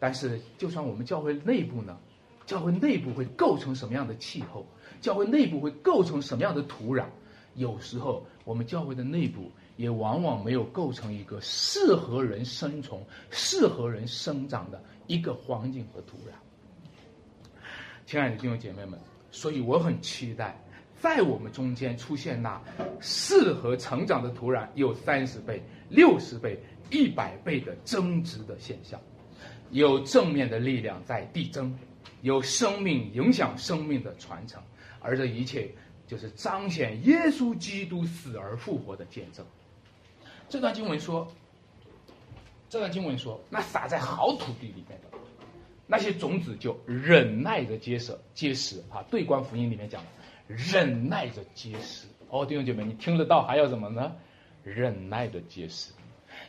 但是，就算我们教会内部呢，教会内部会构成什么样的气候？教会内部会构成什么样的土壤？有时候，我们教会的内部。也往往没有构成一个适合人生存、适合人生长的一个环境和土壤。亲爱的弟兄姐妹们，所以我很期待，在我们中间出现那适合成长的土壤有三十倍、六十倍、一百倍的增值的现象，有正面的力量在递增，有生命影响生命的传承，而这一切就是彰显耶稣基督死而复活的见证。这段经文说，这段经文说，那撒在好土地里面的那些种子就忍耐着结实，结实啊！对观福音里面讲的，忍耐着结实。哦，弟兄姐妹，你听得到还要什么呢？忍耐着结实。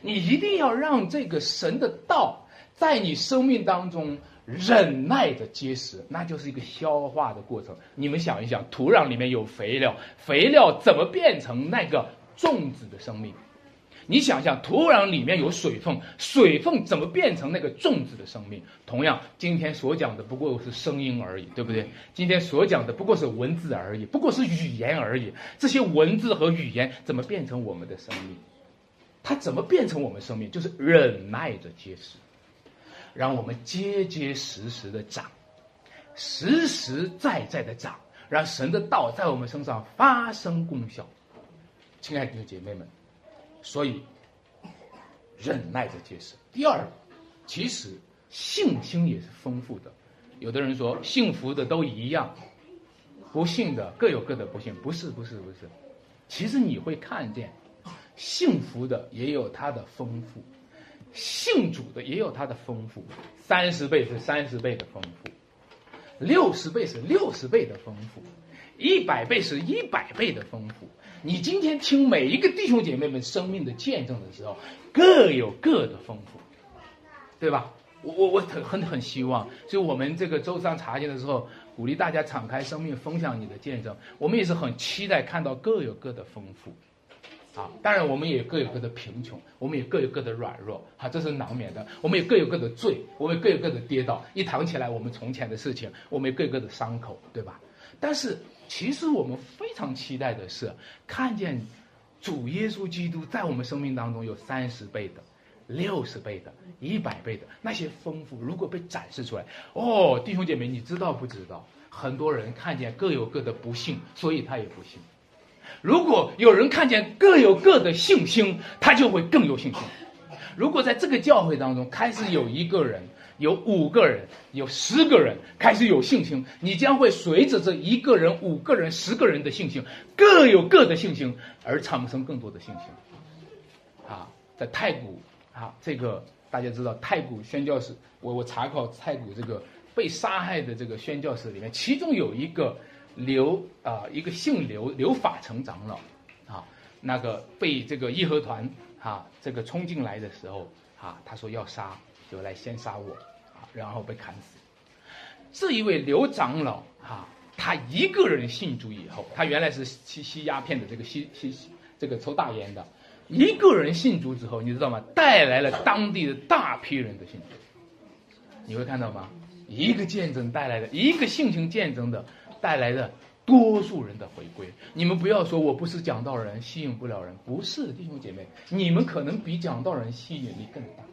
你一定要让这个神的道在你生命当中忍耐着结实，那就是一个消化的过程。你们想一想，土壤里面有肥料，肥料怎么变成那个种子的生命？你想想，土壤里面有水分，水分怎么变成那个种子的生命？同样，今天所讲的不过是声音而已，对不对？今天所讲的不过是文字而已，不过是语言而已。这些文字和语言怎么变成我们的生命？它怎么变成我们生命？就是忍耐着结实，让我们结结实实的长，实实在在的长，让神的道在我们身上发生功效。亲爱的姐妹们。所以，忍耐着接受。第二，其实信心也是丰富的。有的人说幸福的都一样，不幸的各有各的不幸。不是，不是，不是。其实你会看见，幸福的也有它的丰富，信主的也有它的丰富。三十倍是三十倍的丰富，六十倍是六十倍的丰富，一百倍是一百倍的丰富。你今天听每一个弟兄姐妹们生命的见证的时候，各有各的丰富，对吧？我我我很很很希望，就我们这个周三茶经的时候，鼓励大家敞开生命，分享你的见证。我们也是很期待看到各有各的丰富，啊，当然我们也各有各的贫穷，我们也各有各的软弱，啊，这是难免的。我们也各有各的罪，我们各有各的跌倒。一谈起来，我们从前的事情，我们也各有各的伤口，对吧？但是。其实我们非常期待的是，看见主耶稣基督在我们生命当中有三十倍的、六十倍的、一百倍的那些丰富，如果被展示出来，哦，弟兄姐妹，你知道不知道？很多人看见各有各的不幸，所以他也不信。如果有人看见各有各的信心，他就会更有信心。如果在这个教会当中开始有一个人，有五个人，有十个人开始有信心，你将会随着这一个人、五个人、十个人的信心，各有各的信心而产生更多的信心。啊，在太古啊，这个大家知道，太古宣教士，我我查考太古这个被杀害的这个宣教士里面，其中有一个刘啊，一个姓刘刘法成长老啊，那个被这个义和团啊这个冲进来的时候啊，他说要杀，就来先杀我。然后被砍死。这一位刘长老哈，他一个人信主以后，他原来是吸吸鸦片的，这个吸吸这个抽大烟的，一个人信主之后，你知道吗？带来了当地的大批人的信主。你会看到吗？一个见证带来的，一个性情见证的带来的多数人的回归。你们不要说我不是讲道人，吸引不了人，不是弟兄姐妹，你们可能比讲道人吸引力更大。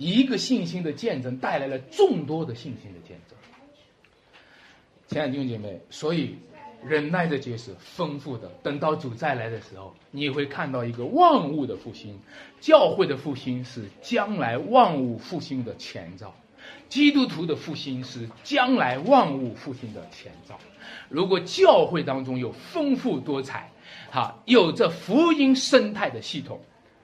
一个信心的见证带来了众多的信心的见证，亲爱的弟兄姐妹，所以忍耐的结实丰富的，等到主再来的时候，你会看到一个万物的复兴，教会的复兴是将来万物复兴的前兆，基督徒的复兴是将来万物复兴的前兆。如果教会当中有丰富多彩，哈，有着福音生态的系统，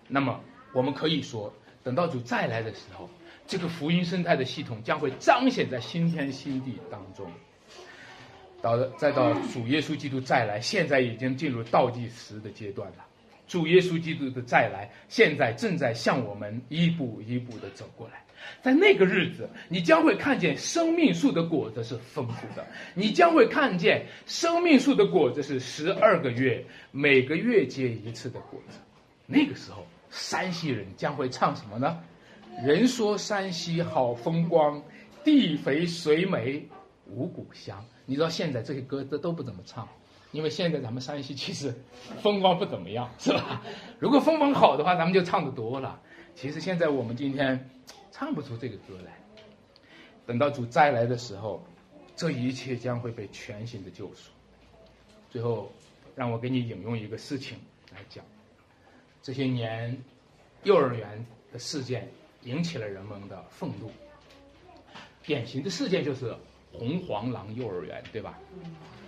那么我们可以说。等到主再来的时候，这个福音生态的系统将会彰显在新天新地当中。到再到主耶稣基督再来，现在已经进入倒计时的阶段了。主耶稣基督的再来，现在正在向我们一步一步的走过来。在那个日子，你将会看见生命树的果子是丰富的，你将会看见生命树的果子是十二个月，每个月结一次的果子。那个时候。山西人将会唱什么呢？人说山西好风光，地肥水美五谷香。你知道现在这些歌都都不怎么唱，因为现在咱们山西其实风光不怎么样，是吧？如果风光好的话，咱们就唱的多了。其实现在我们今天唱不出这个歌来。等到主再来的时候，这一切将会被全新的救赎。最后，让我给你引用一个事情来讲。这些年，幼儿园的事件引起了人们的愤怒。典型的事件就是红黄狼幼儿园，对吧？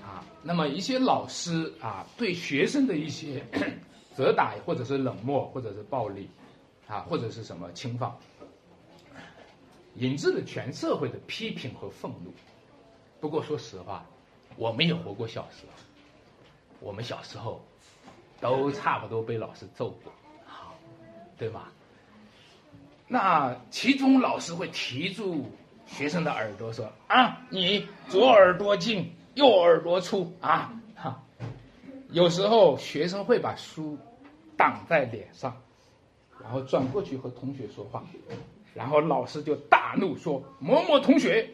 啊，那么一些老师啊，对学生的一些 责打，或者是冷漠，或者是暴力，啊，或者是什么轻放，引致了全社会的批评和愤怒。不过说实话，我们也活过小时候，我们小时候。都差不多被老师揍过，好，对吧？那其中老师会提住学生的耳朵说：“啊，你左耳朵进，右耳朵出啊！”哈，有时候学生会把书挡在脸上，然后转过去和同学说话，然后老师就大怒说：“某某同学，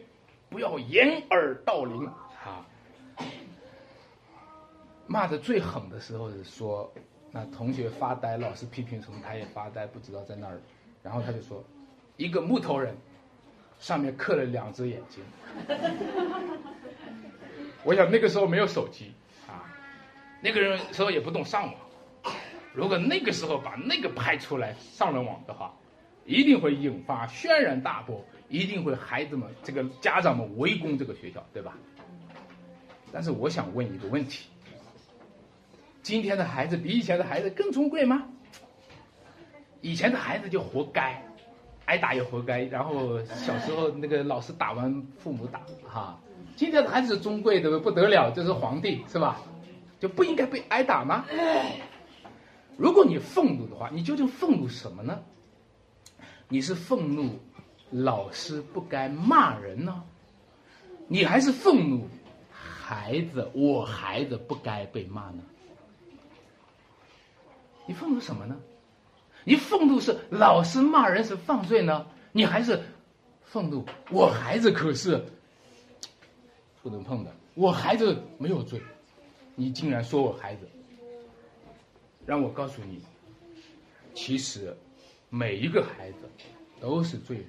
不要掩耳盗铃！”骂的最狠的时候是说，那同学发呆，老师批评什么，他也发呆，不知道在那儿，然后他就说：“一个木头人，上面刻了两只眼睛。”我想那个时候没有手机啊。那个人时候也不懂上网，如果那个时候把那个拍出来上了网的话，一定会引发轩然大波，一定会孩子们这个家长们围攻这个学校，对吧？但是我想问一个问题：今天的孩子比以前的孩子更尊贵吗？以前的孩子就活该，挨打也活该，然后小时候那个老师打完父母打，哈。今天的孩子尊贵的不得了，就是皇帝，是吧？就不应该被挨打吗？如果你愤怒的话，你究竟愤怒什么呢？你是愤怒老师不该骂人呢？你还是愤怒孩子我孩子不该被骂呢？你愤怒什么呢？你愤怒是老师骂人是犯罪呢？你还是愤怒我孩子可是不能碰的，我孩子没有罪。你竟然说我孩子，让我告诉你，其实每一个孩子都是罪人，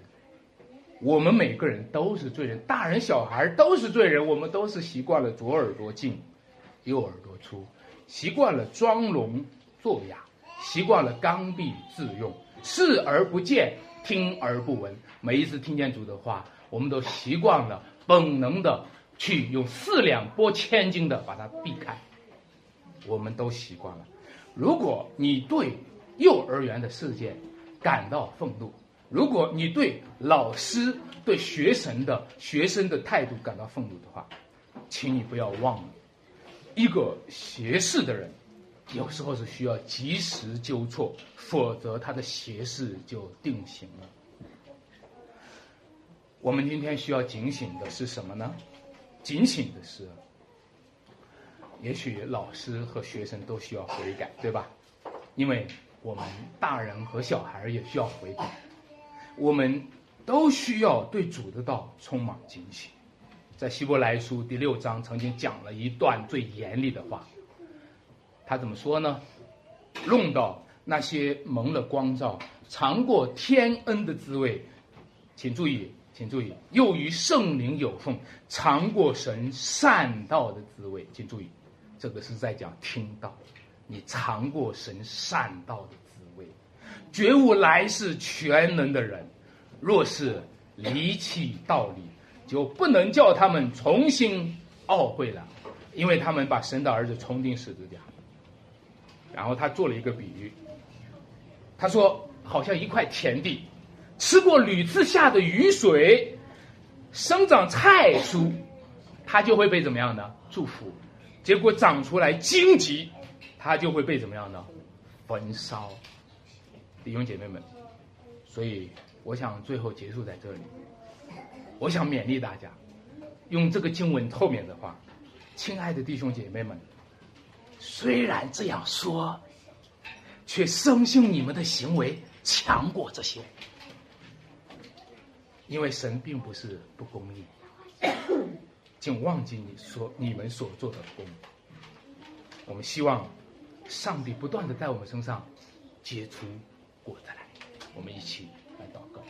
我们每个人都是罪人，大人小孩都是罪人，我们都是习惯了左耳朵进，右耳朵出，习惯了装聋作哑，习惯了刚愎自用，视而不见，听而不闻。每一次听见主的话，我们都习惯了本能的。去用四两拨千斤的把它避开，我们都习惯了。如果你对幼儿园的事件感到愤怒，如果你对老师对学生的学生的态度感到愤怒的话，请你不要忘了，一个斜视的人，有时候是需要及时纠错，否则他的斜视就定型了。我们今天需要警醒的是什么呢？警醒的是，也许老师和学生都需要悔改，对吧？因为我们大人和小孩也需要悔改，我们都需要对主的道充满警醒。在希伯来书第六章曾经讲了一段最严厉的话，他怎么说呢？弄到那些蒙了光照、尝过天恩的滋味，请注意。请注意，又与圣灵有份，尝过神善道的滋味。请注意，这个是在讲听道，你尝过神善道的滋味，觉悟来世全能的人，若是离弃道理，就不能叫他们重新懊悔了，因为他们把神的儿子重钉十字架。然后他做了一个比喻，他说，好像一块田地。吃过屡次下的雨水，生长菜蔬，它就会被怎么样呢？祝福。结果长出来荆棘，它就会被怎么样呢？焚烧。弟兄姐妹们，所以我想最后结束在这里。我想勉励大家，用这个经文后面的话，亲爱的弟兄姐妹们，虽然这样说，却深信你们的行为强过这些。因为神并不是不公义，请忘记你所你们所做的功。我们希望上帝不断的在我们身上结出果子来。我们一起来祷告。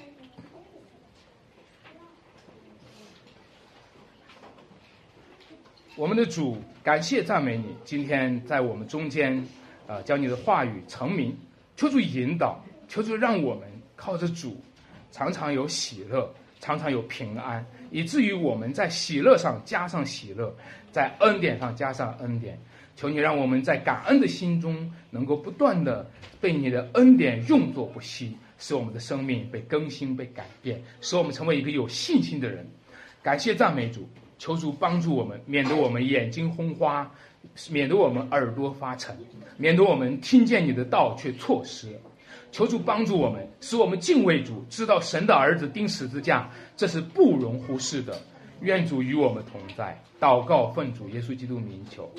我们的主，感谢赞美你，今天在我们中间，啊，将你的话语成名，求主引导，求主让我们靠着主。常常有喜乐，常常有平安，以至于我们在喜乐上加上喜乐，在恩典上加上恩典。求你让我们在感恩的心中，能够不断的被你的恩典用作不息，使我们的生命被更新、被改变，使我们成为一个有信心的人。感谢赞美主，求主帮助我们，免得我们眼睛昏花，免得我们耳朵发沉，免得我们听见你的道却错失。求主帮助我们，使我们敬畏主，知道神的儿子钉十字架，这是不容忽视的。愿主与我们同在。祷告奉主耶稣基督名求。